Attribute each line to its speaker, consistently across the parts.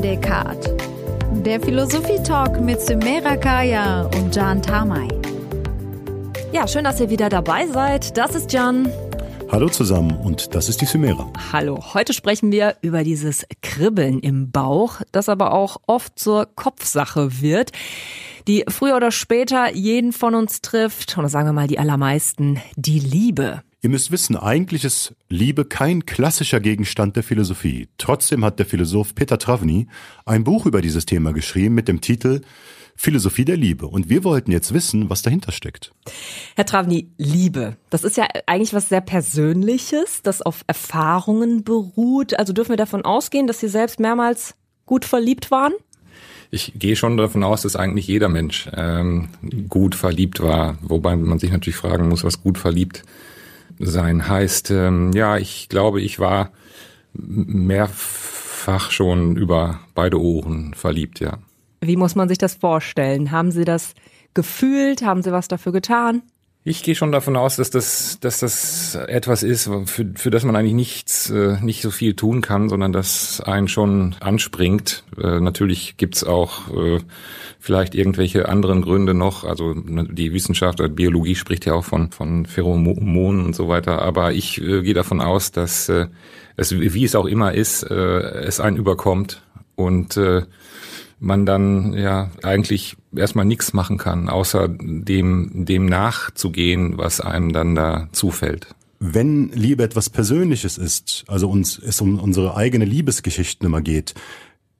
Speaker 1: Descartes. Der Philosophie-Talk mit Sumera Kaya und Jan Tamay.
Speaker 2: Ja, schön, dass ihr wieder dabei seid. Das ist Jan.
Speaker 3: Hallo zusammen und das ist die Sumera.
Speaker 2: Hallo, heute sprechen wir über dieses Kribbeln im Bauch, das aber auch oft zur Kopfsache wird, die früher oder später jeden von uns trifft, oder sagen wir mal die allermeisten, die Liebe.
Speaker 3: Ihr müsst wissen, eigentlich ist Liebe kein klassischer Gegenstand der Philosophie. Trotzdem hat der Philosoph Peter Travny ein Buch über dieses Thema geschrieben mit dem Titel Philosophie der Liebe. Und wir wollten jetzt wissen, was dahinter steckt.
Speaker 2: Herr Travny, Liebe, das ist ja eigentlich was sehr Persönliches, das auf Erfahrungen beruht. Also dürfen wir davon ausgehen, dass Sie selbst mehrmals gut verliebt waren?
Speaker 4: Ich gehe schon davon aus, dass eigentlich jeder Mensch ähm, gut verliebt war, wobei man sich natürlich fragen muss, was gut verliebt sein heißt, ähm, ja, ich glaube, ich war mehrfach schon über beide Ohren verliebt, ja.
Speaker 2: Wie muss man sich das vorstellen? Haben Sie das gefühlt? Haben Sie was dafür getan?
Speaker 4: Ich gehe schon davon aus, dass das, dass das etwas ist, für, für das man eigentlich nichts, äh, nicht so viel tun kann, sondern das einen schon anspringt. Äh, natürlich gibt's auch äh, vielleicht irgendwelche anderen Gründe noch. Also ne, die Wissenschaft oder Biologie spricht ja auch von, von Pheromonen und so weiter. Aber ich äh, gehe davon aus, dass äh, es, wie es auch immer ist, äh, es einen überkommt und äh, man dann ja eigentlich erstmal nichts machen kann, außer dem, dem nachzugehen, was einem dann da zufällt.
Speaker 3: Wenn Liebe etwas Persönliches ist, also uns es um unsere eigene Liebesgeschichten immer geht,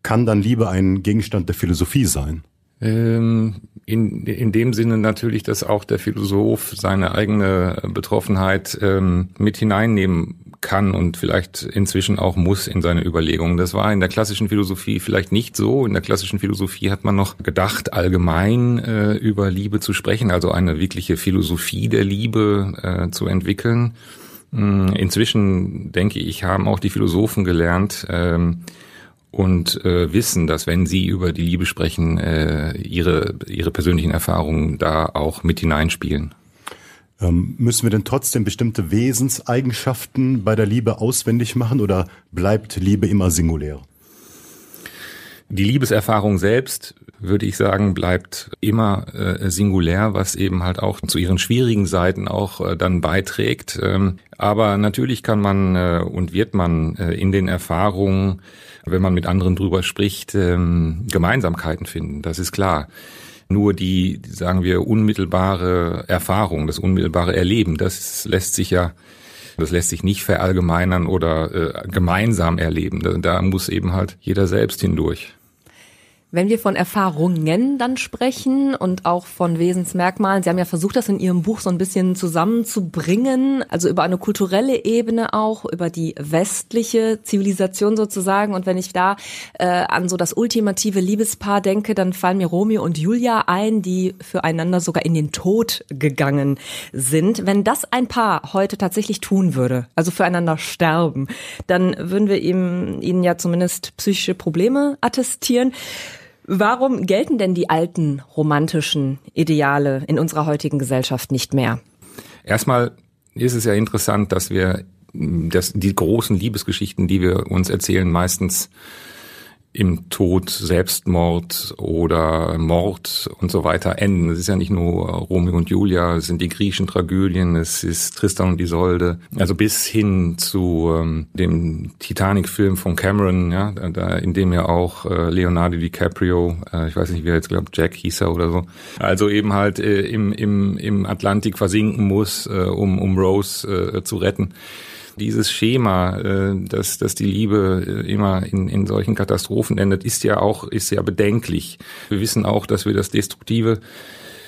Speaker 3: kann dann Liebe ein Gegenstand der Philosophie sein?
Speaker 4: Ähm, in, in dem Sinne natürlich, dass auch der Philosoph seine eigene Betroffenheit ähm, mit hineinnehmen kann und vielleicht inzwischen auch muss in seine Überlegungen. Das war in der klassischen Philosophie vielleicht nicht so. In der klassischen Philosophie hat man noch gedacht, allgemein äh, über Liebe zu sprechen, also eine wirkliche Philosophie der Liebe äh, zu entwickeln. Mm, inzwischen, denke ich, haben auch die Philosophen gelernt, ähm, und äh, wissen, dass wenn sie über die Liebe sprechen, äh, ihre, ihre persönlichen Erfahrungen da auch mit hineinspielen.
Speaker 3: Ähm, müssen wir denn trotzdem bestimmte Wesenseigenschaften bei der Liebe auswendig machen oder bleibt Liebe immer singulär?
Speaker 4: Die Liebeserfahrung selbst, würde ich sagen, bleibt immer äh, singulär, was eben halt auch zu ihren schwierigen Seiten auch äh, dann beiträgt. Ähm, aber natürlich kann man äh, und wird man äh, in den Erfahrungen, wenn man mit anderen drüber spricht, ähm, Gemeinsamkeiten finden. Das ist klar nur die, sagen wir, unmittelbare Erfahrung, das unmittelbare Erleben, das lässt sich ja das lässt sich nicht verallgemeinern oder äh, gemeinsam erleben. Da, da muss eben halt jeder selbst hindurch.
Speaker 2: Wenn wir von Erfahrungen dann sprechen und auch von Wesensmerkmalen, Sie haben ja versucht, das in Ihrem Buch so ein bisschen zusammenzubringen, also über eine kulturelle Ebene auch, über die westliche Zivilisation sozusagen. Und wenn ich da äh, an so das ultimative Liebespaar denke, dann fallen mir Romeo und Julia ein, die füreinander sogar in den Tod gegangen sind. Wenn das ein Paar heute tatsächlich tun würde, also füreinander sterben, dann würden wir ihm, ihnen ja zumindest psychische Probleme attestieren. Warum gelten denn die alten romantischen Ideale in unserer heutigen Gesellschaft nicht mehr?
Speaker 4: Erstmal ist es ja interessant, dass wir dass die großen Liebesgeschichten, die wir uns erzählen, meistens im Tod, Selbstmord oder Mord und so weiter enden. Es ist ja nicht nur Romeo und Julia, es sind die griechischen Tragödien, es ist Tristan und Isolde, also bis hin zu ähm, dem Titanic-Film von Cameron, ja, da, in dem ja auch äh, Leonardo DiCaprio, äh, ich weiß nicht, wie er jetzt glaubt, Jack hieß er oder so, also eben halt äh, im, im, im Atlantik versinken muss, äh, um, um Rose äh, zu retten dieses Schema, äh, dass, dass die Liebe äh, immer in, in solchen Katastrophen endet, ist ja auch, ist ja bedenklich. Wir wissen auch, dass wir das Destruktive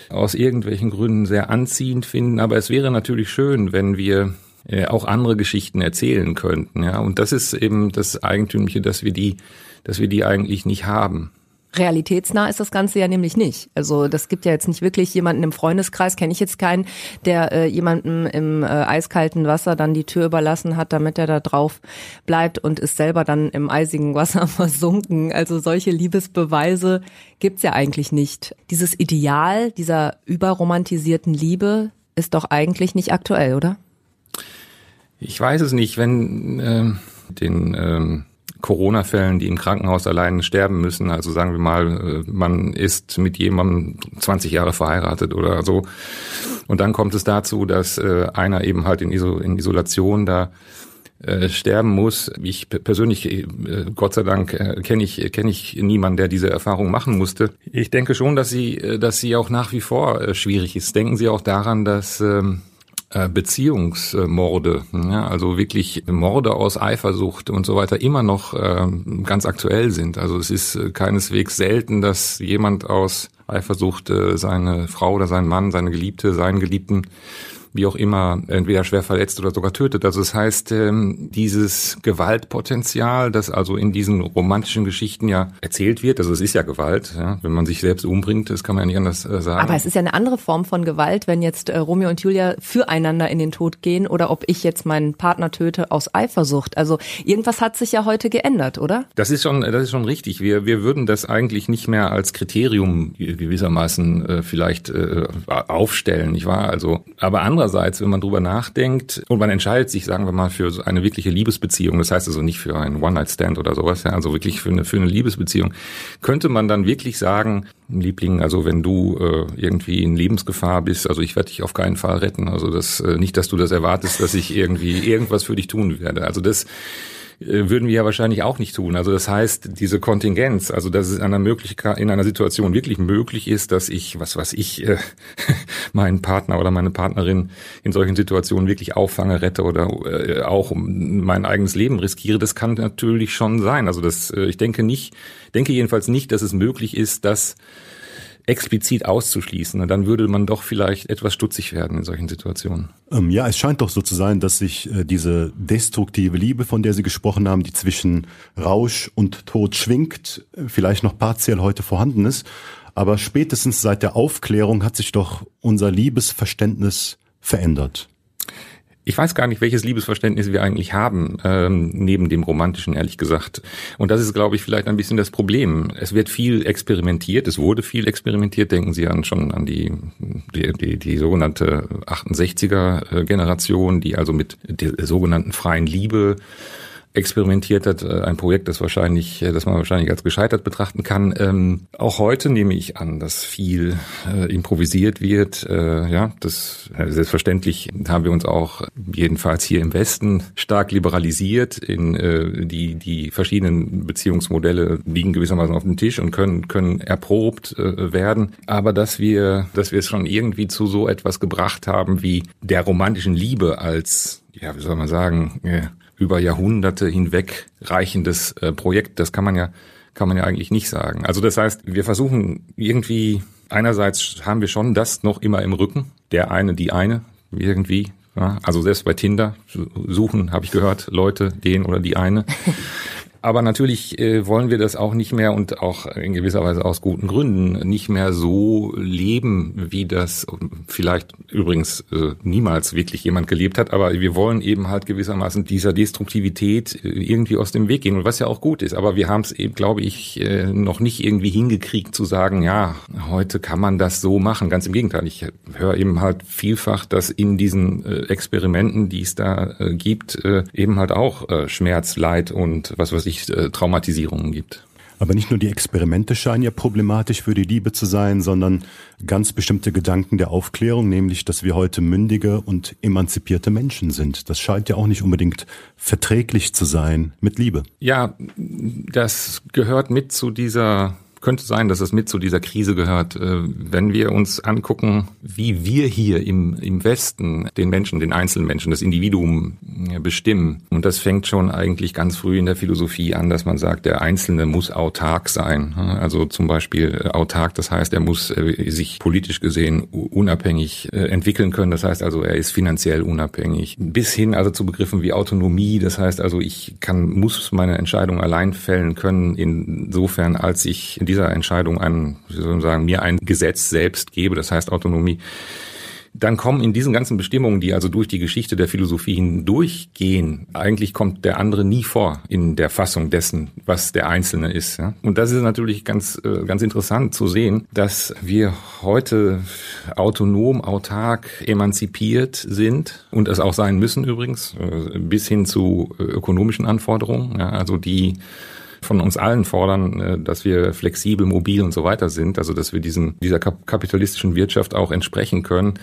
Speaker 4: aus irgendwelchen Gründen sehr anziehend finden, aber es wäre natürlich schön, wenn wir äh, auch andere Geschichten erzählen könnten, ja. Und das ist eben das Eigentümliche, dass wir die, dass wir die eigentlich nicht haben.
Speaker 2: Realitätsnah ist das Ganze ja nämlich nicht. Also das gibt ja jetzt nicht wirklich jemanden im Freundeskreis, kenne ich jetzt keinen, der äh, jemanden im äh, eiskalten Wasser dann die Tür überlassen hat, damit er da drauf bleibt und ist selber dann im eisigen Wasser versunken. Also solche Liebesbeweise gibt's ja eigentlich nicht. Dieses Ideal dieser überromantisierten Liebe ist doch eigentlich nicht aktuell, oder?
Speaker 4: Ich weiß es nicht, wenn äh, den ähm Corona-Fällen, die im Krankenhaus allein sterben müssen. Also sagen wir mal, äh, man ist mit jemandem 20 Jahre verheiratet oder so. Und dann kommt es dazu, dass äh, einer eben halt in, Iso in Isolation da äh, sterben muss. Ich persönlich, Gott sei Dank, kenne ich kenne ich niemanden, der diese Erfahrung machen musste. Ich denke schon, dass sie dass sie auch nach wie vor schwierig ist. Denken Sie auch daran, dass ähm, äh, Beziehungsmorde, ja, also wirklich Morde aus Eifersucht und so weiter immer noch äh, ganz aktuell sind. Also es ist äh, keineswegs selten, dass jemand aus Eifersucht äh, seine Frau oder seinen Mann, seine Geliebte, seinen Geliebten wie auch immer, entweder schwer verletzt oder sogar tötet. Also das heißt, ähm, dieses Gewaltpotenzial, das also in diesen romantischen Geschichten ja erzählt wird, also es ist ja Gewalt, ja, wenn man sich selbst umbringt, das kann man ja nicht anders äh, sagen.
Speaker 2: Aber es ist ja eine andere Form von Gewalt, wenn jetzt äh, Romeo und Julia füreinander in den Tod gehen oder ob ich jetzt meinen Partner töte aus Eifersucht. Also irgendwas hat sich ja heute geändert, oder?
Speaker 4: Das ist schon, das ist schon richtig. Wir, wir würden das eigentlich nicht mehr als Kriterium gewissermaßen äh, vielleicht äh, aufstellen, nicht wahr? Also, aber andererseits andererseits, wenn man drüber nachdenkt und man entscheidet sich, sagen wir mal, für so eine wirkliche Liebesbeziehung, das heißt also nicht für einen One-Night-Stand oder sowas, ja, also wirklich für eine, für eine Liebesbeziehung, könnte man dann wirklich sagen, Liebling, also wenn du äh, irgendwie in Lebensgefahr bist, also ich werde dich auf keinen Fall retten. Also das äh, nicht, dass du das erwartest, dass ich irgendwie irgendwas für dich tun werde. Also das würden wir ja wahrscheinlich auch nicht tun. Also das heißt, diese Kontingenz, also dass es in einer Möglichkeit, in einer Situation wirklich möglich ist, dass ich, was weiß ich, äh, meinen Partner oder meine Partnerin in solchen Situationen wirklich auffange, rette oder äh, auch mein eigenes Leben riskiere, das kann natürlich schon sein. Also das, äh, ich denke nicht, denke jedenfalls nicht, dass es möglich ist, dass explizit auszuschließen. Dann würde man doch vielleicht etwas stutzig werden in solchen Situationen.
Speaker 3: Ähm, ja, es scheint doch so zu sein, dass sich äh, diese destruktive Liebe, von der Sie gesprochen haben, die zwischen Rausch und Tod schwingt, äh, vielleicht noch partiell heute vorhanden ist. Aber spätestens seit der Aufklärung hat sich doch unser Liebesverständnis verändert.
Speaker 4: Ich weiß gar nicht, welches Liebesverständnis wir eigentlich haben, ähm, neben dem romantischen, ehrlich gesagt. Und das ist, glaube ich, vielleicht ein bisschen das Problem. Es wird viel experimentiert, es wurde viel experimentiert. Denken Sie an schon an die, die, die, die sogenannte 68er-Generation, die also mit der sogenannten freien Liebe experimentiert hat, äh, ein Projekt, das wahrscheinlich, äh, das man wahrscheinlich als gescheitert betrachten kann. Ähm, auch heute nehme ich an, dass viel äh, improvisiert wird. Äh, ja, das äh, selbstverständlich haben wir uns auch jedenfalls hier im Westen stark liberalisiert. In äh, die die verschiedenen Beziehungsmodelle liegen gewissermaßen auf dem Tisch und können können erprobt äh, werden. Aber dass wir dass wir es schon irgendwie zu so etwas gebracht haben wie der romantischen Liebe als ja, wie soll man sagen, ja, über Jahrhunderte hinweg reichendes äh, Projekt. Das kann man ja, kann man ja eigentlich nicht sagen. Also das heißt, wir versuchen irgendwie, einerseits haben wir schon das noch immer im Rücken, der eine, die eine, irgendwie. Ja, also selbst bei Tinder suchen, habe ich gehört, Leute, den oder die eine. Aber natürlich äh, wollen wir das auch nicht mehr und auch in gewisser Weise aus guten Gründen nicht mehr so leben, wie das vielleicht übrigens äh, niemals wirklich jemand gelebt hat. Aber wir wollen eben halt gewissermaßen dieser Destruktivität äh, irgendwie aus dem Weg gehen und was ja auch gut ist. Aber wir haben es eben, glaube ich, noch nicht irgendwie hingekriegt zu sagen, ja, heute kann man das so machen. Ganz im Gegenteil. Ich höre eben halt vielfach, dass in diesen Experimenten, die es da gibt, eben halt auch Schmerz, Leid und was weiß ich, wirklich äh, Traumatisierungen gibt.
Speaker 3: Aber nicht nur die Experimente scheinen ja problematisch für die Liebe zu sein, sondern ganz bestimmte Gedanken der Aufklärung, nämlich, dass wir heute mündige und emanzipierte Menschen sind. Das scheint ja auch nicht unbedingt verträglich zu sein mit Liebe.
Speaker 4: Ja, das gehört mit zu dieser könnte sein, dass es mit zu dieser Krise gehört. Äh, wenn wir uns angucken, wie wir hier im, im Westen den Menschen, den Einzelmenschen, das Individuum bestimmen. Und das fängt schon eigentlich ganz früh in der Philosophie an, dass man sagt, der Einzelne muss autark sein. Also zum Beispiel äh, autark, das heißt, er muss äh, sich politisch gesehen unabhängig entwickeln können. Das heißt also, er ist finanziell unabhängig. Bis hin also zu Begriffen wie Autonomie. Das heißt also, ich kann, muss meine Entscheidung allein fällen können, insofern als ich in dieser Entscheidung ein, wie soll man sagen, mir ein Gesetz selbst gebe, das heißt Autonomie. dann kommen in diesen ganzen Bestimmungen, die also durch die Geschichte der Philosophie hindurchgehen, eigentlich kommt der andere nie vor in der Fassung dessen, was der Einzelne ist. Und das ist natürlich ganz, äh, ganz interessant zu sehen, dass wir heute autonom, autark, emanzipiert sind und es auch sein müssen übrigens, äh, bis hin zu äh, ökonomischen Anforderungen, also die von uns allen fordern, äh, dass wir flexibel, mobil und so weiter sind, also dass wir diesem, dieser kapitalistischen Wirtschaft auch entsprechen können.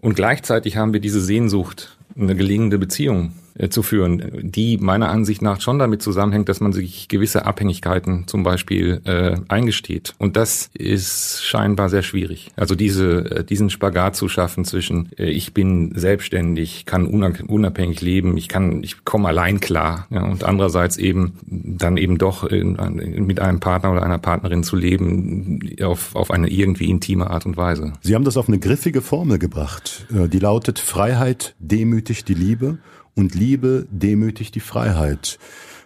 Speaker 4: Und gleichzeitig haben wir diese Sehnsucht, eine gelingende Beziehung äh, zu führen, die meiner Ansicht nach schon damit zusammenhängt, dass man sich gewisse Abhängigkeiten zum Beispiel äh, eingesteht. Und das ist scheinbar sehr schwierig. Also diese, äh, diesen Spagat zu schaffen zwischen äh, ich bin selbstständig, kann unabhängig leben, ich kann, ich komme allein klar, ja, und andererseits eben dann eben doch in, in, mit einem Partner oder einer Partnerin zu leben auf, auf eine irgendwie intime Art und Weise.
Speaker 3: Sie haben das auf eine griffige Formel gebracht. Äh, die lautet Freiheit demütigt die Liebe und Liebe demütigt die Freiheit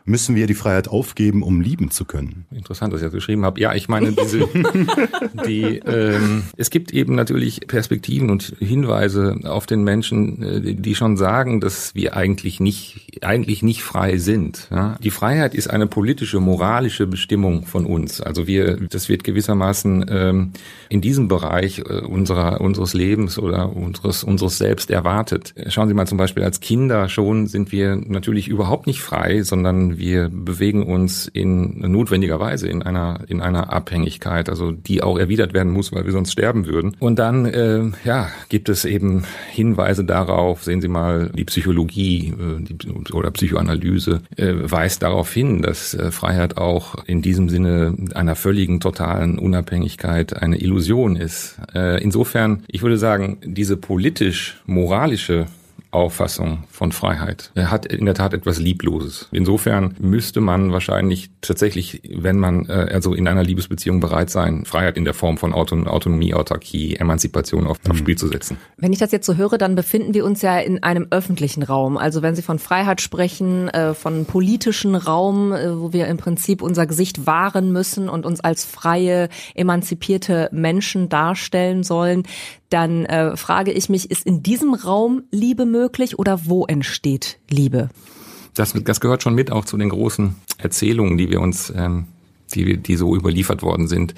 Speaker 3: müssen wir die Freiheit aufgeben, um lieben zu können.
Speaker 4: Interessant, dass ich das geschrieben habe. Ja, ich meine, diese, die, ähm, es gibt eben natürlich Perspektiven und Hinweise auf den Menschen, äh, die schon sagen, dass wir eigentlich nicht, eigentlich nicht frei sind. Ja? Die Freiheit ist eine politische, moralische Bestimmung von uns. Also wir, das wird gewissermaßen ähm, in diesem Bereich äh, unserer, unseres Lebens oder unseres, unseres Selbst erwartet. Schauen Sie mal zum Beispiel als Kinder schon sind wir natürlich überhaupt nicht frei, sondern wir bewegen uns in notwendigerweise in einer in einer Abhängigkeit, also die auch erwidert werden muss, weil wir sonst sterben würden. Und dann äh, ja gibt es eben Hinweise darauf. Sehen Sie mal, die Psychologie äh, die, oder Psychoanalyse äh, weist darauf hin, dass äh, Freiheit auch in diesem Sinne einer völligen totalen Unabhängigkeit eine Illusion ist. Äh, insofern, ich würde sagen, diese politisch moralische Auffassung von Freiheit. Er hat in der Tat etwas Liebloses. Insofern müsste man wahrscheinlich tatsächlich, wenn man äh, also in einer Liebesbeziehung bereit sein, Freiheit in der Form von Auton Autonomie, Autarkie, Emanzipation auf, mhm. aufs Spiel zu setzen.
Speaker 2: Wenn ich das jetzt so höre, dann befinden wir uns ja in einem öffentlichen Raum. Also wenn Sie von Freiheit sprechen, äh, von politischen Raum, äh, wo wir im Prinzip unser Gesicht wahren müssen und uns als freie, emanzipierte Menschen darstellen sollen, dann äh, frage ich mich, ist in diesem Raum Liebe möglich oder wo entsteht Liebe?
Speaker 4: Das, das gehört schon mit auch zu den großen Erzählungen, die wir uns, ähm, die, die so überliefert worden sind,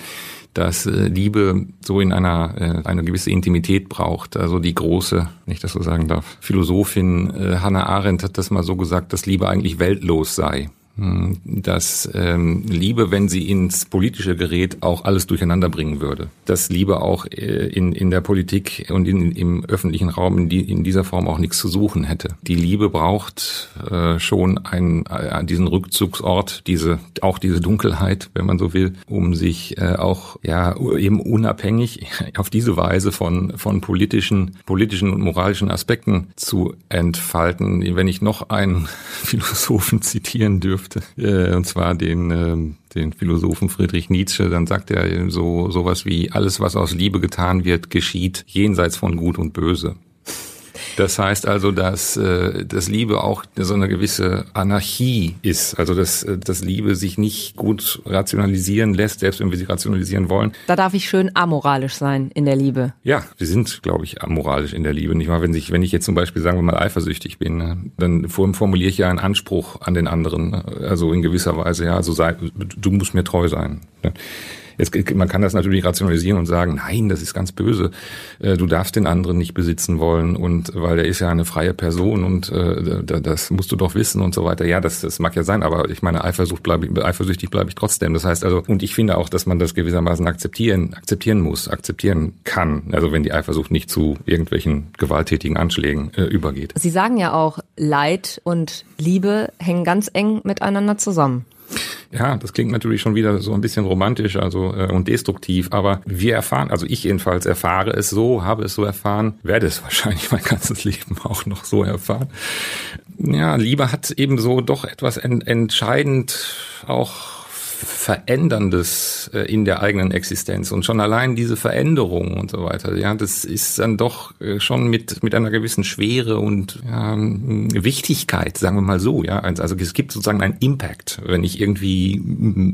Speaker 4: dass äh, Liebe so in einer äh, eine gewisse Intimität braucht. Also die große, nicht das so sagen darf, Philosophin äh, Hannah Arendt hat das mal so gesagt, dass Liebe eigentlich weltlos sei. Hm, dass ähm, Liebe, wenn sie ins politische gerät, auch alles durcheinander bringen würde. Dass Liebe auch äh, in, in der Politik und in, im öffentlichen Raum in, die, in dieser Form auch nichts zu suchen hätte. Die Liebe braucht äh, schon einen, äh, diesen Rückzugsort, diese auch diese Dunkelheit, wenn man so will, um sich äh, auch ja eben unabhängig auf diese Weise von von politischen politischen und moralischen Aspekten zu entfalten. Wenn ich noch einen Philosophen zitieren dürfte, dürfte, äh, und zwar den, äh, den Philosophen Friedrich Nietzsche, dann sagt er so sowas wie alles, was aus Liebe getan wird, geschieht jenseits von Gut und Böse. Das heißt also, dass, äh, dass Liebe auch so eine gewisse Anarchie ist. Also dass, äh, dass Liebe sich nicht gut rationalisieren lässt, selbst wenn wir sie rationalisieren wollen.
Speaker 2: Da darf ich schön amoralisch sein in der Liebe.
Speaker 4: Ja, wir sind, glaube ich, amoralisch in der Liebe. Nicht wahr? Wenn ich, wenn ich jetzt zum Beispiel, sagen wir mal, eifersüchtig bin, ne, dann formuliere ich ja einen Anspruch an den anderen. Ne? Also in gewisser Weise, ja, also sei, du musst mir treu sein. Jetzt, man kann das natürlich rationalisieren und sagen, nein, das ist ganz böse. Äh, du darfst den anderen nicht besitzen wollen und weil er ist ja eine freie Person und äh, das musst du doch wissen und so weiter. Ja, das, das mag ja sein, aber ich meine, Eifersucht bleibe ich, eifersüchtig bleibe ich trotzdem. Das heißt also, und ich finde auch, dass man das gewissermaßen akzeptieren, akzeptieren muss, akzeptieren kann. Also wenn die Eifersucht nicht zu irgendwelchen gewalttätigen Anschlägen äh, übergeht.
Speaker 2: Sie sagen ja auch, Leid und Liebe hängen ganz eng miteinander zusammen.
Speaker 4: Ja, das klingt natürlich schon wieder so ein bisschen romantisch also äh, und destruktiv, aber wir erfahren, also ich jedenfalls erfahre es so, habe es so erfahren, werde es wahrscheinlich mein ganzes Leben auch noch so erfahren. Ja, Liebe hat eben so doch etwas ent entscheidend auch Veränderndes äh, in der eigenen Existenz. Und schon allein diese Veränderung und so weiter, ja, das ist dann doch äh, schon mit mit einer gewissen Schwere und ja, Wichtigkeit, sagen wir mal so, ja, also es gibt sozusagen einen Impact, wenn ich irgendwie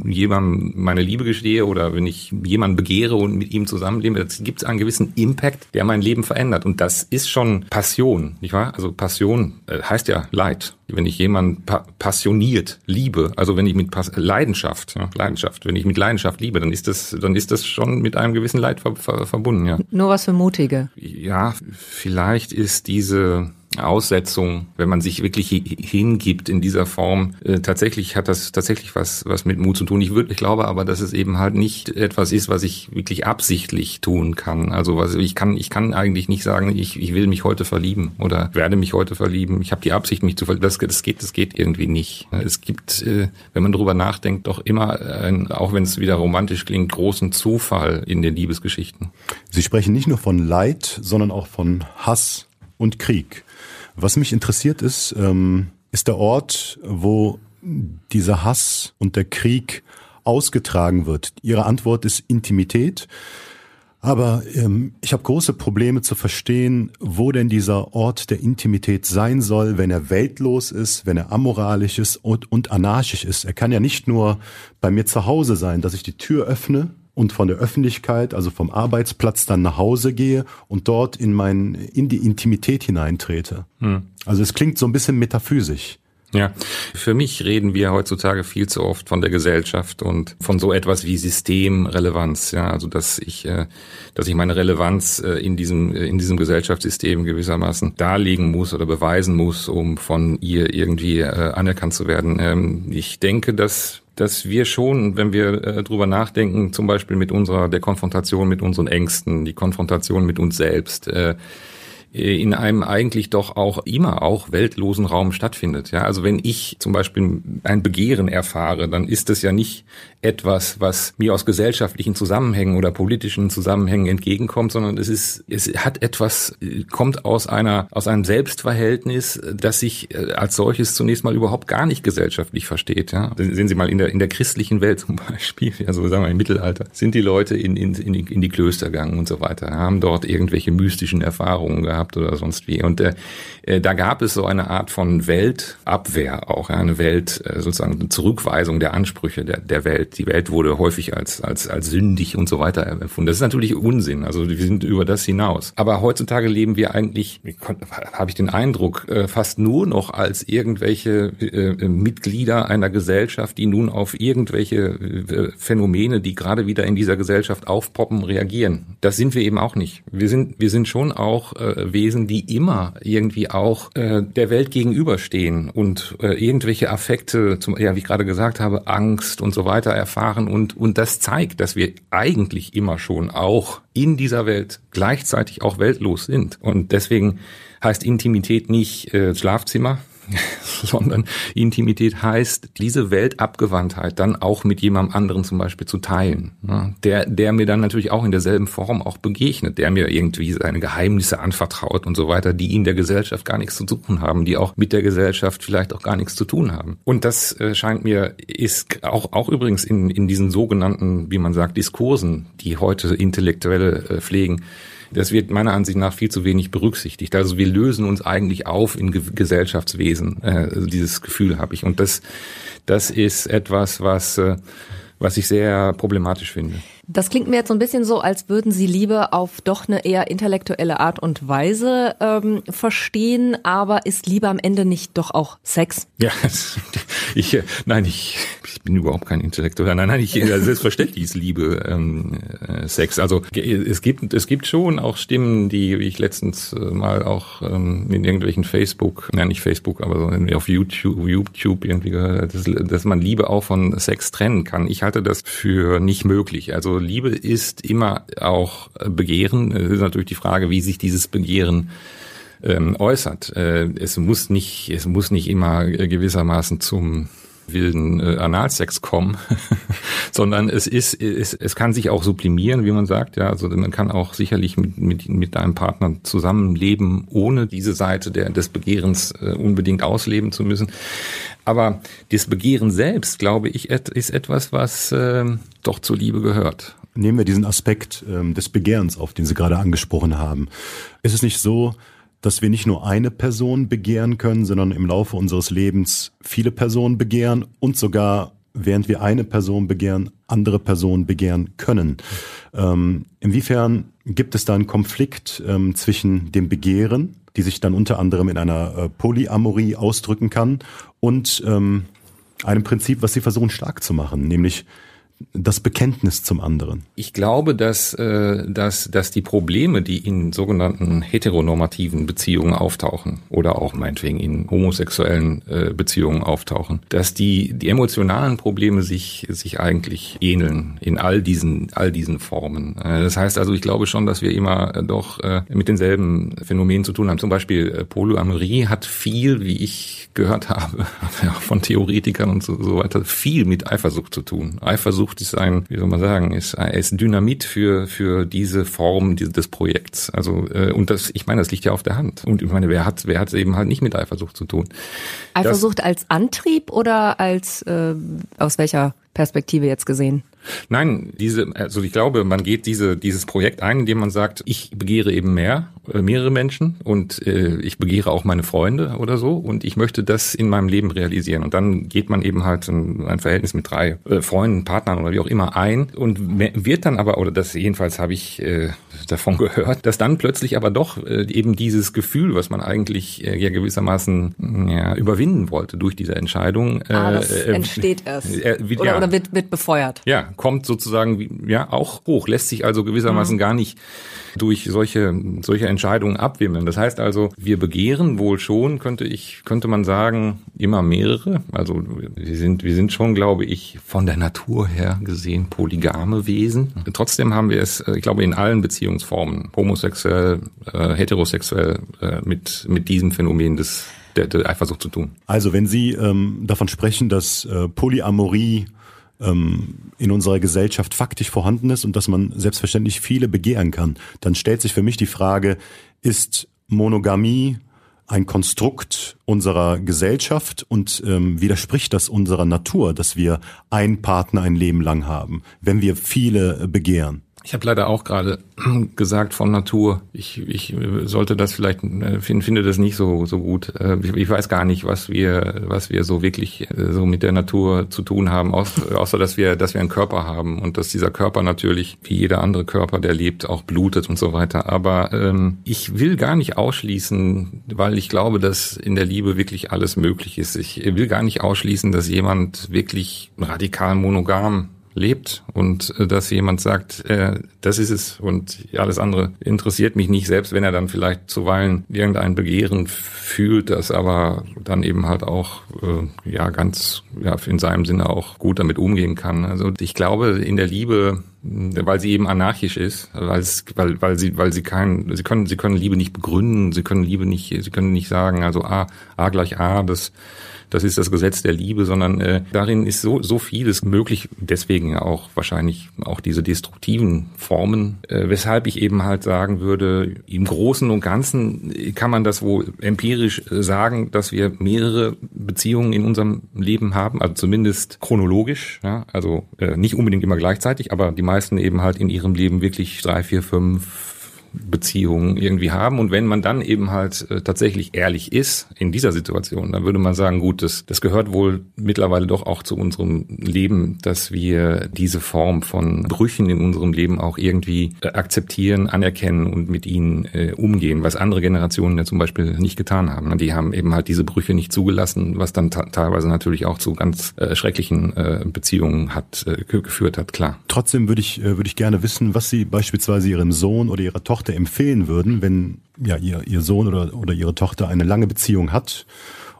Speaker 4: jemandem meine Liebe gestehe oder wenn ich jemanden begehre und mit ihm zusammenlebe, es gibt einen gewissen Impact, der mein Leben verändert. Und das ist schon Passion, nicht wahr? Also Passion äh, heißt ja Leid. Wenn ich jemanden pa passioniert liebe, also wenn ich mit Pas Leidenschaft, ja, Leidenschaft, wenn ich mit Leidenschaft liebe, dann ist das, dann ist das schon mit einem gewissen Leid ver ver verbunden, ja.
Speaker 2: Nur was für Mutige.
Speaker 4: Ja, vielleicht ist diese Aussetzung, wenn man sich wirklich hingibt in dieser Form, äh, tatsächlich hat das tatsächlich was was mit Mut zu tun. Ich wirklich glaube aber, dass es eben halt nicht etwas ist, was ich wirklich absichtlich tun kann. Also was ich kann ich kann eigentlich nicht sagen, ich, ich will mich heute verlieben oder werde mich heute verlieben. Ich habe die Absicht, mich zu verlieben. Das, das geht das geht irgendwie nicht. Es gibt, äh, wenn man darüber nachdenkt, doch immer, ein, auch wenn es wieder romantisch klingt, großen Zufall in den Liebesgeschichten.
Speaker 3: Sie sprechen nicht nur von Leid, sondern auch von Hass und Krieg. Was mich interessiert ist, ähm, ist der Ort, wo dieser Hass und der Krieg ausgetragen wird. Ihre Antwort ist Intimität. Aber ähm, ich habe große Probleme zu verstehen, wo denn dieser Ort der Intimität sein soll, wenn er weltlos ist, wenn er amoralisch ist und, und anarchisch ist. Er kann ja nicht nur bei mir zu Hause sein, dass ich die Tür öffne und von der Öffentlichkeit, also vom Arbeitsplatz dann nach Hause gehe und dort in mein, in die Intimität hineintrete. Hm. Also es klingt so ein bisschen metaphysisch.
Speaker 4: Ja, für mich reden wir heutzutage viel zu oft von der Gesellschaft und von so etwas wie Systemrelevanz. Ja, also dass ich, äh, dass ich meine Relevanz äh, in diesem in diesem Gesellschaftssystem gewissermaßen darlegen muss oder beweisen muss, um von ihr irgendwie äh, anerkannt zu werden. Ähm, ich denke, dass dass wir schon, wenn wir äh, drüber nachdenken, zum Beispiel mit unserer der Konfrontation mit unseren Ängsten, die Konfrontation mit uns selbst, äh, in einem eigentlich doch auch immer auch weltlosen Raum stattfindet. Ja, also wenn ich zum Beispiel ein Begehren erfahre, dann ist das ja nicht etwas, was mir aus gesellschaftlichen Zusammenhängen oder politischen Zusammenhängen entgegenkommt, sondern es ist, es hat etwas, kommt aus einer, aus einem Selbstverhältnis, das sich äh, als solches zunächst mal überhaupt gar nicht gesellschaftlich versteht. Ja, sehen Sie mal in der in der christlichen Welt zum Beispiel, also sagen wir im Mittelalter, sind die Leute in in in die, in die Klöster gegangen und so weiter, haben dort irgendwelche mystischen Erfahrungen gehabt gehabt oder sonst wie. Und äh, äh, da gab es so eine Art von Weltabwehr auch, ja, eine Welt, äh, sozusagen eine Zurückweisung der Ansprüche der, der Welt. Die Welt wurde häufig als, als, als sündig und so weiter empfunden. Das ist natürlich Unsinn, also wir sind über das hinaus. Aber heutzutage leben wir eigentlich, habe ich den Eindruck, äh, fast nur noch als irgendwelche äh, Mitglieder einer Gesellschaft, die nun auf irgendwelche Phänomene, die gerade wieder in dieser Gesellschaft aufpoppen, reagieren. Das sind wir eben auch nicht. Wir sind, wir sind schon auch äh, Wesen, die immer irgendwie auch äh, der Welt gegenüberstehen und äh, irgendwelche Affekte, zum, ja, wie ich gerade gesagt habe, Angst und so weiter erfahren und, und das zeigt, dass wir eigentlich immer schon auch in dieser Welt gleichzeitig auch weltlos sind. Und deswegen heißt Intimität nicht äh, Schlafzimmer, sondern Intimität heißt, diese Weltabgewandtheit dann auch mit jemandem anderen zum Beispiel zu teilen, ne? der, der mir dann natürlich auch in derselben Form auch begegnet, der mir irgendwie seine Geheimnisse anvertraut und so weiter, die in der Gesellschaft gar nichts zu tun haben, die auch mit der Gesellschaft vielleicht auch gar nichts zu tun haben. Und das äh, scheint mir, ist auch, auch übrigens in, in diesen sogenannten, wie man sagt, Diskursen, die heute Intellektuelle äh, pflegen, das wird meiner Ansicht nach viel zu wenig berücksichtigt. Also wir lösen uns eigentlich auf in Ge Gesellschaftswesen. Äh, also dieses Gefühl habe ich. Und das, das ist etwas, was, äh, was ich sehr problematisch finde.
Speaker 2: Das klingt mir jetzt so ein bisschen so, als würden Sie Liebe auf doch eine eher intellektuelle Art und Weise ähm, verstehen, aber ist Liebe am Ende nicht doch auch Sex?
Speaker 4: Ja, ich, äh, nein, ich, ich bin überhaupt kein Intellektueller. Nein, nein, ich, selbstverständlich ist Liebe ähm, äh, Sex. Also es gibt, es gibt schon auch Stimmen, die ich letztens äh, mal auch ähm, in irgendwelchen Facebook, nein, nicht Facebook, aber so auf YouTube, YouTube irgendwie gehört, dass, dass man Liebe auch von Sex trennen kann. Ich halte das für nicht möglich. Also Liebe ist immer auch Begehren. Es ist natürlich die Frage, wie sich dieses Begehren ähm, äußert. Äh, es muss nicht, es muss nicht immer gewissermaßen zum wilden äh, Analsex kommen, sondern es ist, es, es kann sich auch sublimieren, wie man sagt. Ja, also man kann auch sicherlich mit, mit, mit einem Partner zusammenleben, ohne diese Seite der, des Begehrens äh, unbedingt ausleben zu müssen. Aber das Begehren selbst, glaube ich, ist etwas, was äh, doch zur Liebe gehört.
Speaker 3: Nehmen wir diesen Aspekt ähm, des Begehrens auf, den Sie gerade angesprochen haben. Ist es nicht so, dass wir nicht nur eine Person begehren können, sondern im Laufe unseres Lebens viele Personen begehren und sogar während wir eine Person begehren, andere Personen begehren können. Ähm, inwiefern gibt es da einen Konflikt ähm, zwischen dem Begehren, die sich dann unter anderem in einer äh, Polyamorie ausdrücken kann, und ähm, einem Prinzip, was sie versuchen stark zu machen, nämlich das Bekenntnis zum anderen?
Speaker 4: Ich glaube, dass, äh, dass, dass die Probleme, die in sogenannten heteronormativen Beziehungen auftauchen oder auch meinetwegen in homosexuellen äh, Beziehungen auftauchen, dass die, die emotionalen Probleme sich, sich eigentlich ähneln in all diesen, all diesen Formen. Äh, das heißt also, ich glaube schon, dass wir immer doch mit denselben Phänomenen zu tun haben. Zum Beispiel Polyamorie hat viel, wie ich gehört habe, von Theoretikern und so weiter, viel mit Eifersucht zu tun. Eifersucht Eifersucht ist ein, wie soll man sagen, ist, ist Dynamit für, für diese Form des Projekts. Also, äh, und das, ich meine, das liegt ja auf der Hand. Und ich meine, wer hat, wer hat eben halt nicht mit Eifersucht zu tun?
Speaker 2: Eifersucht das, als Antrieb oder als, äh, aus welcher Perspektive jetzt gesehen?
Speaker 4: Nein, diese, also ich glaube, man geht diese, dieses Projekt ein, indem man sagt, ich begehre eben mehr, äh, mehrere Menschen und äh, ich begehre auch meine Freunde oder so und ich möchte das in meinem Leben realisieren. Und dann geht man eben halt ein, ein Verhältnis mit drei äh, Freunden, Partnern oder wie auch immer ein und wird dann aber, oder das jedenfalls habe ich äh, davon gehört, dass dann plötzlich aber doch äh, eben dieses Gefühl, was man eigentlich äh, ja gewissermaßen ja, überwinden wollte durch diese Entscheidung.
Speaker 2: Äh, ah, das äh, entsteht erst. Äh, oder, ja, oder wird, wird befeuert.
Speaker 4: Ja, kommt sozusagen ja auch hoch, lässt sich also gewissermaßen mhm. gar nicht durch solche solche Entscheidungen abwimmeln. Das heißt also, wir begehren wohl schon, könnte ich könnte man sagen, immer mehrere. Also wir sind wir sind schon, glaube ich, von der Natur her gesehen polygame Wesen. Trotzdem haben wir es, äh, ich glaube, in allen Beziehungsformen, homosexuell, äh, heterosexuell, äh, mit mit diesem Phänomen des der, der Eifersucht zu tun.
Speaker 3: Also wenn Sie ähm, davon sprechen, dass äh, Polyamorie ähm, in unserer Gesellschaft faktisch vorhanden ist und dass man selbstverständlich viele begehren kann, dann stellt sich für mich die Frage, ist Monogamie ein Konstrukt unserer Gesellschaft und ähm, widerspricht das unserer Natur, dass wir einen Partner ein Leben lang haben, wenn wir viele begehren?
Speaker 4: Ich habe leider auch gerade gesagt von Natur. Ich, ich sollte das vielleicht äh, finde finde das nicht so so gut. Äh, ich, weiß gar nicht, was wir was wir so wirklich äh, so mit der Natur zu tun haben, außer dass wir dass wir einen Körper haben und dass dieser Körper natürlich wie jeder andere Körper, der lebt, auch blutet und so weiter. Aber ähm, ich will gar nicht ausschließen, weil ich glaube, dass in der Liebe wirklich alles möglich ist. Ich will gar nicht ausschließen, dass jemand wirklich radikal monogam lebt und äh, dass jemand sagt, äh, das ist es und alles andere interessiert mich nicht, selbst wenn er dann vielleicht zuweilen irgendein Begehren fühlt, das aber dann eben halt auch äh, ja ganz ja in seinem Sinne auch gut damit umgehen kann. Also ich glaube in der Liebe weil sie eben anarchisch ist, weil weil, weil sie, weil sie kein, sie können, sie können Liebe nicht begründen, sie können Liebe nicht, sie können nicht sagen, also A, A gleich A, das das ist das Gesetz der Liebe, sondern äh, darin ist so, so vieles möglich, deswegen auch wahrscheinlich auch diese destruktiven Formen, äh, weshalb ich eben halt sagen würde, im Großen und Ganzen kann man das wohl empirisch äh, sagen, dass wir mehrere Beziehungen in unserem Leben haben, also zumindest chronologisch, ja, also äh, nicht unbedingt immer gleichzeitig, aber die meisten eben halt in ihrem Leben wirklich drei, vier, fünf, Beziehungen irgendwie haben. Und wenn man dann eben halt äh, tatsächlich ehrlich ist in dieser Situation, dann würde man sagen, gut, das, das gehört wohl mittlerweile doch auch zu unserem Leben, dass wir diese Form von Brüchen in unserem Leben auch irgendwie äh, akzeptieren, anerkennen und mit ihnen äh, umgehen, was andere Generationen ja zum Beispiel nicht getan haben. Die haben eben halt diese Brüche nicht zugelassen, was dann teilweise natürlich auch zu ganz äh, schrecklichen äh, Beziehungen hat äh, geführt hat, klar.
Speaker 3: Trotzdem würde ich, würde ich gerne wissen, was Sie beispielsweise Ihrem Sohn oder Ihrer Tochter Tochter empfehlen würden, wenn ja ihr, ihr Sohn oder, oder ihre Tochter eine lange Beziehung hat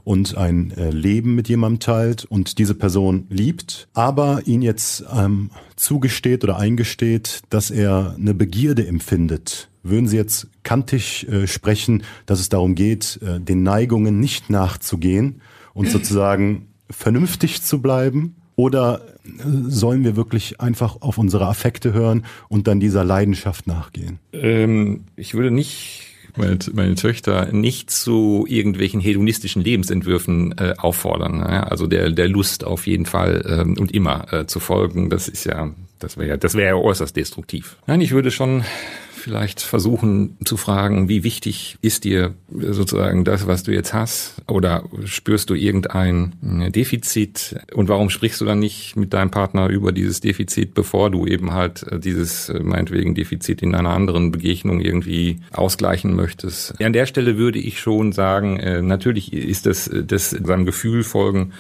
Speaker 3: und ein äh, Leben mit jemandem teilt und diese Person liebt, aber ihn jetzt ähm, zugesteht oder eingesteht, dass er eine Begierde empfindet. Würden Sie jetzt kantig äh, sprechen, dass es darum geht, äh, den Neigungen nicht nachzugehen und sozusagen vernünftig zu bleiben? Oder sollen wir wirklich einfach auf unsere Affekte hören und dann dieser Leidenschaft nachgehen?
Speaker 4: Ähm, ich würde nicht meine, meine Töchter nicht zu irgendwelchen hedonistischen Lebensentwürfen äh, auffordern. Ja? Also der, der Lust auf jeden Fall ähm, und immer äh, zu folgen, das ist ja, das wäre ja, das wäre ja äußerst destruktiv. Nein, ich würde schon vielleicht versuchen zu fragen, wie wichtig ist dir sozusagen das, was du jetzt hast? Oder spürst du irgendein äh, Defizit? Und warum sprichst du dann nicht mit deinem Partner über dieses Defizit, bevor du eben halt äh, dieses äh, meinetwegen Defizit in einer anderen Begegnung irgendwie ausgleichen möchtest? An der Stelle würde ich schon sagen, natürlich ist das, das seinem Gefühl folgen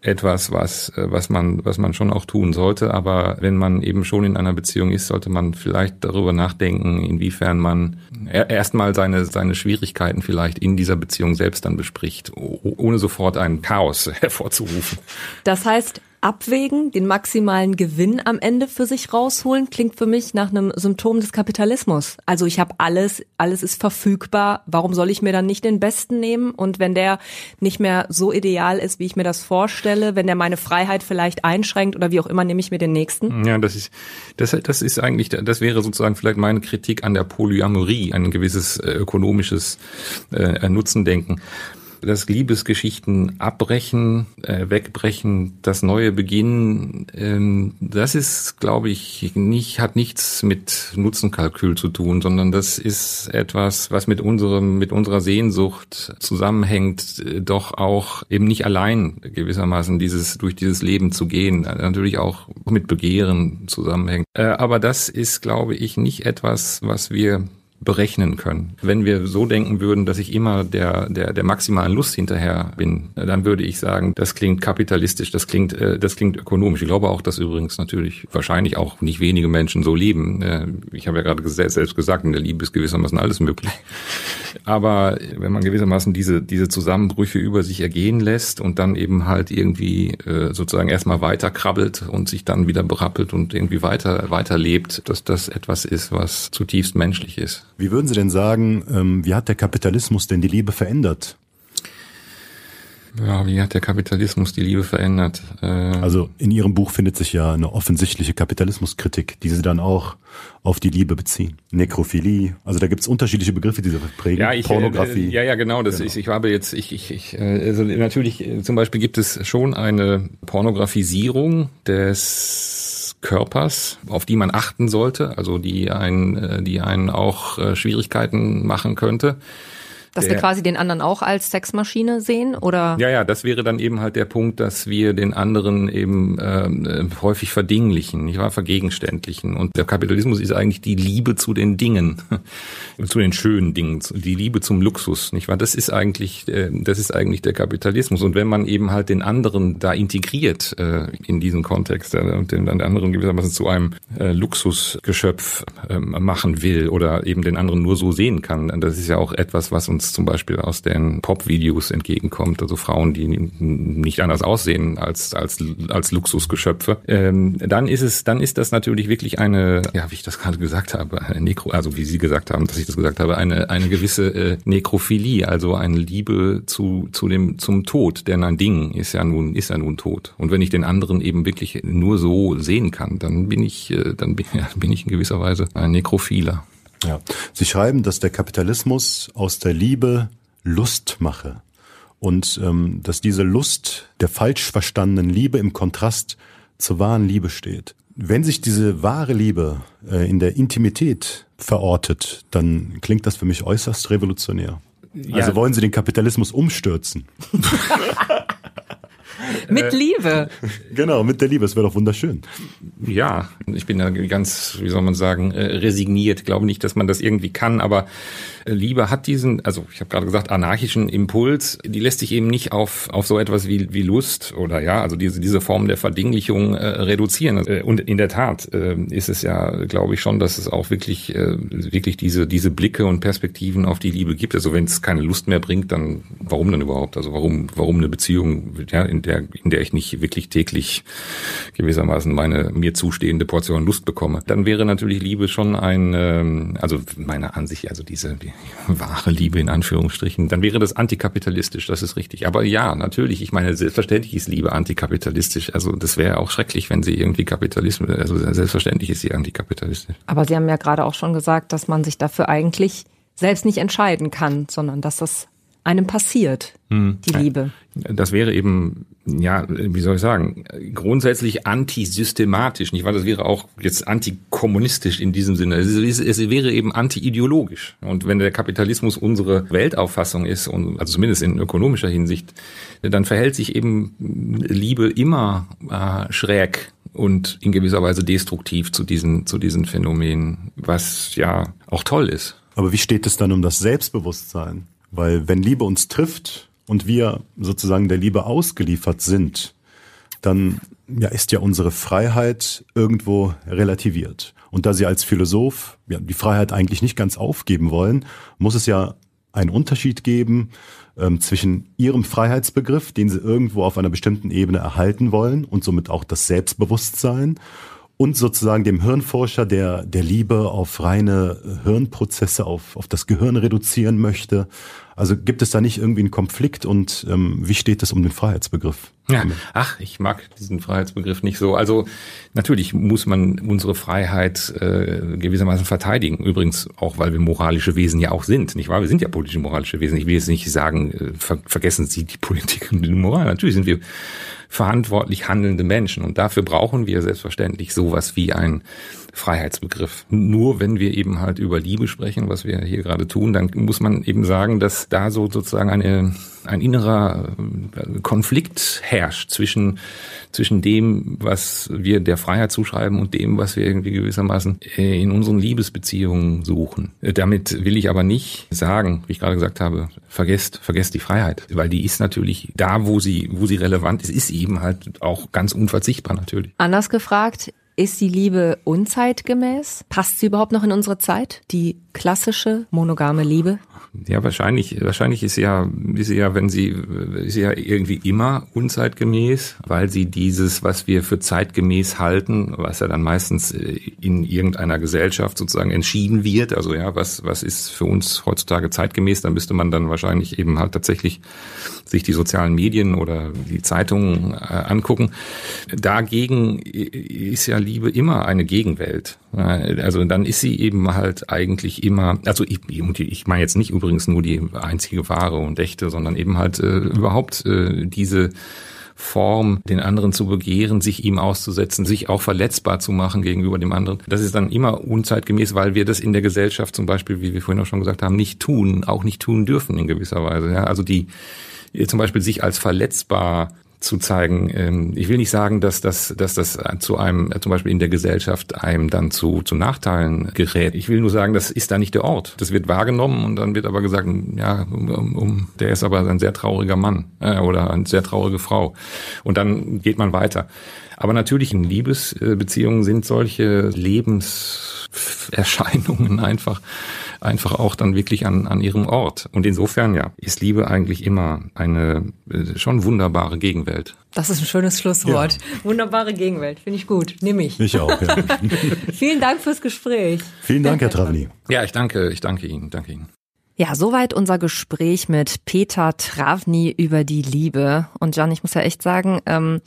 Speaker 4: etwas, was, äh, was man, was man schon auch tun sollte. Aber wenn man eben schon in einer Beziehung ist, sollte man vielleicht darüber nachdenken, inwiefern man erstmal seine, seine Schwierigkeiten vielleicht in dieser Beziehung selbst dann bespricht, ohne sofort ein Chaos hervorzurufen.
Speaker 2: Das heißt, abwägen, den maximalen Gewinn am Ende für sich rausholen, klingt für mich nach einem Symptom des Kapitalismus. Also ich habe alles, alles ist verfügbar. Warum soll ich mir dann nicht den Besten nehmen? Und wenn der nicht mehr so ideal ist, wie ich mir das vorstelle, wenn der meine Freiheit vielleicht einschränkt oder wie auch immer, nehme ich mir den nächsten.
Speaker 4: Ja, das ist, das, das ist eigentlich, das wäre sozusagen vielleicht meine Kritik an der Polyamorie, ein gewisses äh, ökonomisches äh, Nutzendenken dass Liebesgeschichten abbrechen, äh, wegbrechen, das neue beginnen, ähm, das ist, glaube ich, nicht, hat nichts mit Nutzenkalkül zu tun, sondern das ist etwas, was mit unserem, mit unserer Sehnsucht zusammenhängt, äh, doch auch eben nicht allein gewissermaßen dieses, durch dieses Leben zu gehen, natürlich auch mit Begehren zusammenhängt. Äh, aber das ist, glaube ich, nicht etwas, was wir berechnen können. Wenn wir so denken würden, dass ich immer der, der, der maximalen Lust hinterher bin, dann würde ich sagen, das klingt kapitalistisch, das klingt, äh, das klingt ökonomisch. Ich glaube auch, dass übrigens natürlich wahrscheinlich auch nicht wenige Menschen so leben. Äh, ich habe ja gerade selbst gesagt, in der Liebe ist gewissermaßen alles möglich. Aber wenn man gewissermaßen diese, diese Zusammenbrüche über sich ergehen lässt und dann eben halt irgendwie äh, sozusagen erstmal weiter krabbelt und sich dann wieder berappelt und irgendwie weiter, weiter lebt, dass das etwas ist, was zutiefst menschlich ist.
Speaker 3: Wie würden Sie denn sagen, ähm, wie hat der Kapitalismus denn die Liebe verändert?
Speaker 4: Ja, wie hat der Kapitalismus die Liebe verändert?
Speaker 3: Äh also in Ihrem Buch findet sich ja eine offensichtliche Kapitalismuskritik, die Sie dann auch auf die Liebe beziehen. Nekrophilie, also da gibt es unterschiedliche Begriffe, die Sie prägen.
Speaker 4: Ja, ich, Pornografie. Äh, ja, ja, genau. Das genau. Ist, ich habe jetzt, ich, ich, ich äh, also natürlich äh, zum Beispiel gibt es schon eine Pornografisierung des Körpers, auf die man achten sollte, also die einen, äh, die einen auch äh, Schwierigkeiten machen könnte.
Speaker 2: Dass der, wir quasi den anderen auch als Sexmaschine sehen, oder?
Speaker 4: Ja, ja, das wäre dann eben halt der Punkt, dass wir den anderen eben äh, häufig verdinglichen, nicht wahr, vergegenständlichen. Und der Kapitalismus ist eigentlich die Liebe zu den Dingen, zu den schönen Dingen, die Liebe zum Luxus, nicht wahr? Das ist eigentlich, äh, das ist eigentlich der Kapitalismus. Und wenn man eben halt den anderen da integriert äh, in diesen Kontext äh, und den, den anderen gewissermaßen zu einem äh, Luxusgeschöpf äh, machen will oder eben den anderen nur so sehen kann, das ist ja auch etwas, was uns zum Beispiel aus den Pop-Videos entgegenkommt, also Frauen, die nicht anders aussehen als als als Luxusgeschöpfe, ähm, dann ist es, dann ist das natürlich wirklich eine, ja, wie ich das gerade gesagt habe, eine Nekro, also wie Sie gesagt haben, dass ich das gesagt habe, eine eine gewisse äh, Nekrophilie, also eine Liebe zu zu dem zum Tod, denn ein Ding ist ja nun ist ja nun tot. Und wenn ich den anderen eben wirklich nur so sehen kann, dann bin ich äh, dann bin, ja, bin ich in gewisser Weise ein Nekrophiler.
Speaker 3: Ja. Sie schreiben, dass der Kapitalismus aus der Liebe Lust mache und ähm, dass diese Lust der falsch verstandenen Liebe im Kontrast zur wahren Liebe steht. Wenn sich diese wahre Liebe äh, in der Intimität verortet, dann klingt das für mich äußerst revolutionär. Ja. Also wollen Sie den Kapitalismus umstürzen?
Speaker 2: mit Liebe.
Speaker 3: Genau, mit der Liebe. Es wäre doch wunderschön.
Speaker 4: Ja, ich bin da ganz, wie soll man sagen, äh, resigniert. Ich glaube nicht, dass man das irgendwie kann, aber äh, Liebe hat diesen, also ich habe gerade gesagt, anarchischen Impuls. Die lässt sich eben nicht auf, auf so etwas wie, wie Lust oder ja, also diese, diese Form der Verdinglichung äh, reduzieren. Äh, und in der Tat äh, ist es ja, glaube ich schon, dass es auch wirklich, äh, wirklich diese, diese Blicke und Perspektiven auf die Liebe gibt. Also wenn es keine Lust mehr bringt, dann warum dann überhaupt? Also warum, warum eine Beziehung, ja, in der, in der ich nicht wirklich täglich gewissermaßen meine mir zustehende Portion Lust bekomme. Dann wäre natürlich Liebe schon ein, ähm, also meiner Ansicht, also diese die wahre Liebe in Anführungsstrichen, dann wäre das antikapitalistisch, das ist richtig. Aber ja, natürlich, ich meine, selbstverständlich ist Liebe antikapitalistisch. Also das wäre auch schrecklich, wenn sie irgendwie Kapitalismus, also selbstverständlich ist sie antikapitalistisch.
Speaker 2: Aber Sie haben ja gerade auch schon gesagt, dass man sich dafür eigentlich selbst nicht entscheiden kann, sondern dass das einem passiert, hm. die Liebe.
Speaker 4: Das wäre eben, ja, wie soll ich sagen, grundsätzlich antisystematisch, nicht wahr? Das wäre auch jetzt antikommunistisch in diesem Sinne. Es, es wäre eben antiideologisch. Und wenn der Kapitalismus unsere Weltauffassung ist, und, also zumindest in ökonomischer Hinsicht, dann verhält sich eben Liebe immer äh, schräg und in gewisser Weise destruktiv zu diesen, zu diesen Phänomenen, was ja auch toll ist.
Speaker 3: Aber wie steht es dann um das Selbstbewusstsein? Weil wenn Liebe uns trifft und wir sozusagen der Liebe ausgeliefert sind, dann ja, ist ja unsere Freiheit irgendwo relativiert. Und da Sie als Philosoph ja, die Freiheit eigentlich nicht ganz aufgeben wollen, muss es ja einen Unterschied geben ähm, zwischen Ihrem Freiheitsbegriff, den Sie irgendwo auf einer bestimmten Ebene erhalten wollen und somit auch das Selbstbewusstsein und sozusagen dem Hirnforscher, der der Liebe auf reine Hirnprozesse, auf, auf das Gehirn reduzieren möchte. Also gibt es da nicht irgendwie einen Konflikt und ähm, wie steht es um den Freiheitsbegriff?
Speaker 4: Ja, ach, ich mag diesen Freiheitsbegriff nicht so. Also natürlich muss man unsere Freiheit äh, gewissermaßen verteidigen. Übrigens auch, weil wir moralische Wesen ja auch sind, nicht wahr? Wir sind ja politische moralische Wesen. Ich will jetzt nicht sagen, äh, ver vergessen Sie die Politik und die Moral. Natürlich sind wir verantwortlich handelnde Menschen. Und dafür brauchen wir selbstverständlich sowas wie ein Freiheitsbegriff. Nur wenn wir eben halt über Liebe sprechen, was wir hier gerade tun, dann muss man eben sagen, dass da so sozusagen eine, ein innerer äh, Konflikt herrscht zwischen, zwischen dem, was wir der Freiheit zuschreiben und dem, was wir irgendwie gewissermaßen äh, in unseren Liebesbeziehungen suchen. Äh, damit will ich aber nicht sagen, wie ich gerade gesagt habe, vergesst, vergesst die Freiheit, weil die ist natürlich da, wo sie, wo sie relevant ist, ist eben halt auch ganz unverzichtbar natürlich.
Speaker 2: Anders gefragt, ist die Liebe unzeitgemäß? Passt sie überhaupt noch in unsere Zeit? Die klassische monogame Liebe?
Speaker 4: Ja, wahrscheinlich, wahrscheinlich ist ja, ist ja, wenn sie, ist ja irgendwie immer unzeitgemäß, weil sie dieses, was wir für zeitgemäß halten, was ja dann meistens äh, in irgendeiner Gesellschaft sozusagen entschieden wird, also ja, was, was ist für uns heutzutage zeitgemäß, dann müsste man dann wahrscheinlich eben halt tatsächlich sich die sozialen Medien oder die Zeitungen äh, angucken. Dagegen ist ja Liebe immer eine Gegenwelt. Also dann ist sie eben halt eigentlich immer, also ich, ich meine jetzt nicht übrigens nur die einzige wahre und echte, sondern eben halt äh, überhaupt äh, diese Form, den anderen zu begehren, sich ihm auszusetzen, sich auch verletzbar zu machen gegenüber dem anderen. Das ist dann immer unzeitgemäß, weil wir das in der Gesellschaft zum Beispiel, wie wir vorhin auch schon gesagt haben, nicht tun, auch nicht tun dürfen in gewisser Weise. Ja, also die zum Beispiel sich als verletzbar zu zeigen. Ähm, ich will nicht sagen, dass das, dass das zu einem, zum Beispiel in der Gesellschaft einem dann zu, zu Nachteilen gerät. Ich will nur sagen, das ist da nicht der Ort. Das wird wahrgenommen und dann wird aber gesagt, ja, um, um, der ist aber ein sehr trauriger Mann äh, oder eine sehr traurige Frau. Und dann geht man weiter. Aber natürlich in Liebesbeziehungen sind solche Lebenserscheinungen einfach einfach auch dann wirklich an, an ihrem Ort. Und insofern, ja, ist Liebe eigentlich immer eine äh, schon wunderbare Gegenwelt.
Speaker 2: Das ist ein schönes Schlusswort. Ja. Wunderbare Gegenwelt, finde ich gut. Nimm ich.
Speaker 3: Ich auch, ja.
Speaker 2: Vielen Dank fürs Gespräch.
Speaker 3: Vielen Dank, Herr Travni.
Speaker 4: Ja, ich danke, ich danke Ihnen, danke Ihnen.
Speaker 2: Ja, soweit unser Gespräch mit Peter Travni über die Liebe. Und Jan, ich muss ja echt sagen, ähm,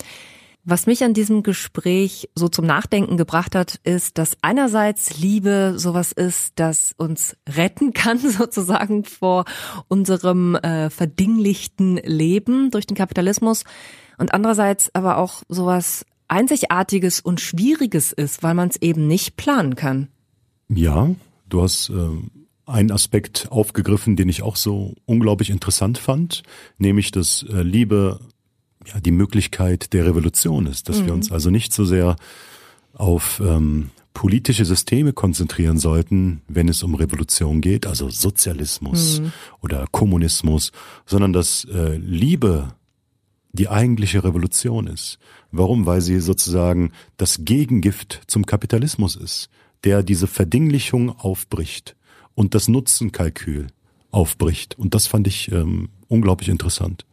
Speaker 2: was mich an diesem Gespräch so zum Nachdenken gebracht hat, ist, dass einerseits Liebe sowas ist, das uns retten kann, sozusagen vor unserem äh, verdinglichten Leben durch den Kapitalismus und andererseits aber auch sowas Einzigartiges und Schwieriges ist, weil man es eben nicht planen kann.
Speaker 3: Ja, du hast äh, einen Aspekt aufgegriffen, den ich auch so unglaublich interessant fand, nämlich dass äh, Liebe ja, die Möglichkeit der Revolution ist, dass mhm. wir uns also nicht so sehr auf ähm, politische Systeme konzentrieren sollten, wenn es um Revolution geht, also Sozialismus mhm. oder Kommunismus, sondern dass äh, Liebe die eigentliche Revolution ist. Warum? Weil sie sozusagen das Gegengift zum Kapitalismus ist, der diese Verdinglichung aufbricht und das Nutzenkalkül aufbricht. Und das fand ich ähm, unglaublich interessant.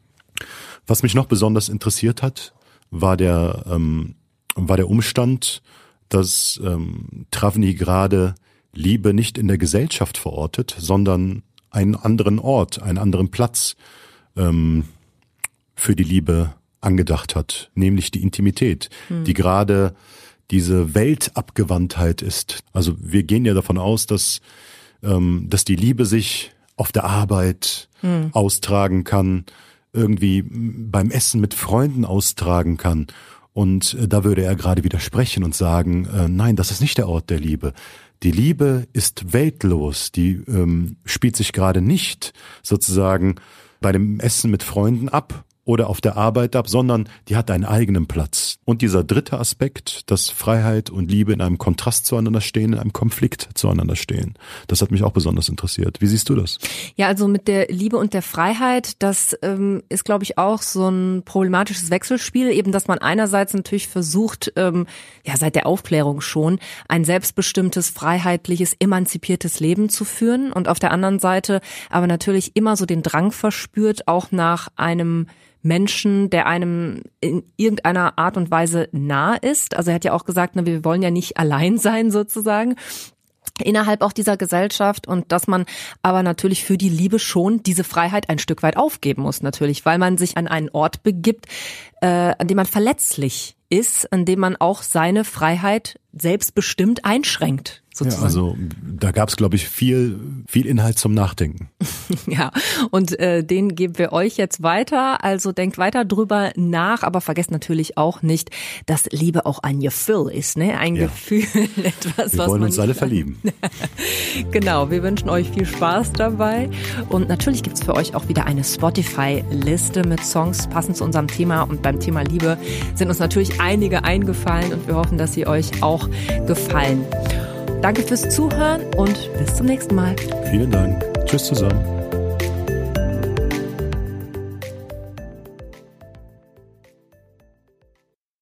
Speaker 3: Was mich noch besonders interessiert hat, war der, ähm, war der Umstand, dass ähm, Travni gerade Liebe nicht in der Gesellschaft verortet, sondern einen anderen Ort, einen anderen Platz ähm, für die Liebe angedacht hat, nämlich die Intimität, hm. die gerade diese Weltabgewandtheit ist. Also wir gehen ja davon aus, dass, ähm, dass die Liebe sich auf der Arbeit hm. austragen kann, irgendwie beim Essen mit Freunden austragen kann. Und äh, da würde er gerade widersprechen und sagen, äh, nein, das ist nicht der Ort der Liebe. Die Liebe ist weltlos, die ähm, spielt sich gerade nicht sozusagen bei dem Essen mit Freunden ab oder auf der Arbeit ab, sondern die hat einen eigenen Platz. Und dieser dritte Aspekt, dass Freiheit und Liebe in einem Kontrast zueinander stehen, in einem Konflikt zueinander stehen, das hat mich auch besonders interessiert. Wie siehst du das?
Speaker 2: Ja, also mit der Liebe und der Freiheit, das ähm, ist, glaube ich, auch so ein problematisches Wechselspiel, eben, dass man einerseits natürlich versucht, ähm, ja, seit der Aufklärung schon, ein selbstbestimmtes, freiheitliches, emanzipiertes Leben zu führen und auf der anderen Seite aber natürlich immer so den Drang verspürt, auch nach einem Menschen, der einem in irgendeiner Art und Weise nah ist. Also er hat ja auch gesagt, ne, wir wollen ja nicht allein sein sozusagen innerhalb auch dieser Gesellschaft und dass man aber natürlich für die Liebe schon diese Freiheit ein Stück weit aufgeben muss natürlich, weil man sich an einen Ort begibt, äh, an dem man verletzlich ist, an dem man auch seine Freiheit selbstbestimmt einschränkt sozusagen.
Speaker 3: Ja, also da gab es, glaube ich, viel, viel Inhalt zum Nachdenken.
Speaker 2: ja, und äh, den geben wir euch jetzt weiter. Also denkt weiter drüber nach, aber vergesst natürlich auch nicht, dass Liebe auch ein Gefühl ist, ne? Ein ja. Gefühl,
Speaker 3: etwas, wir was wollen uns alle verlieben.
Speaker 2: genau, wir wünschen euch viel Spaß dabei. Und natürlich gibt's für euch auch wieder eine Spotify-Liste mit Songs passend zu unserem Thema. Und beim Thema Liebe sind uns natürlich einige eingefallen und wir hoffen, dass sie euch auch gefallen. Danke fürs Zuhören und bis zum nächsten Mal.
Speaker 3: Vielen Dank. Tschüss zusammen.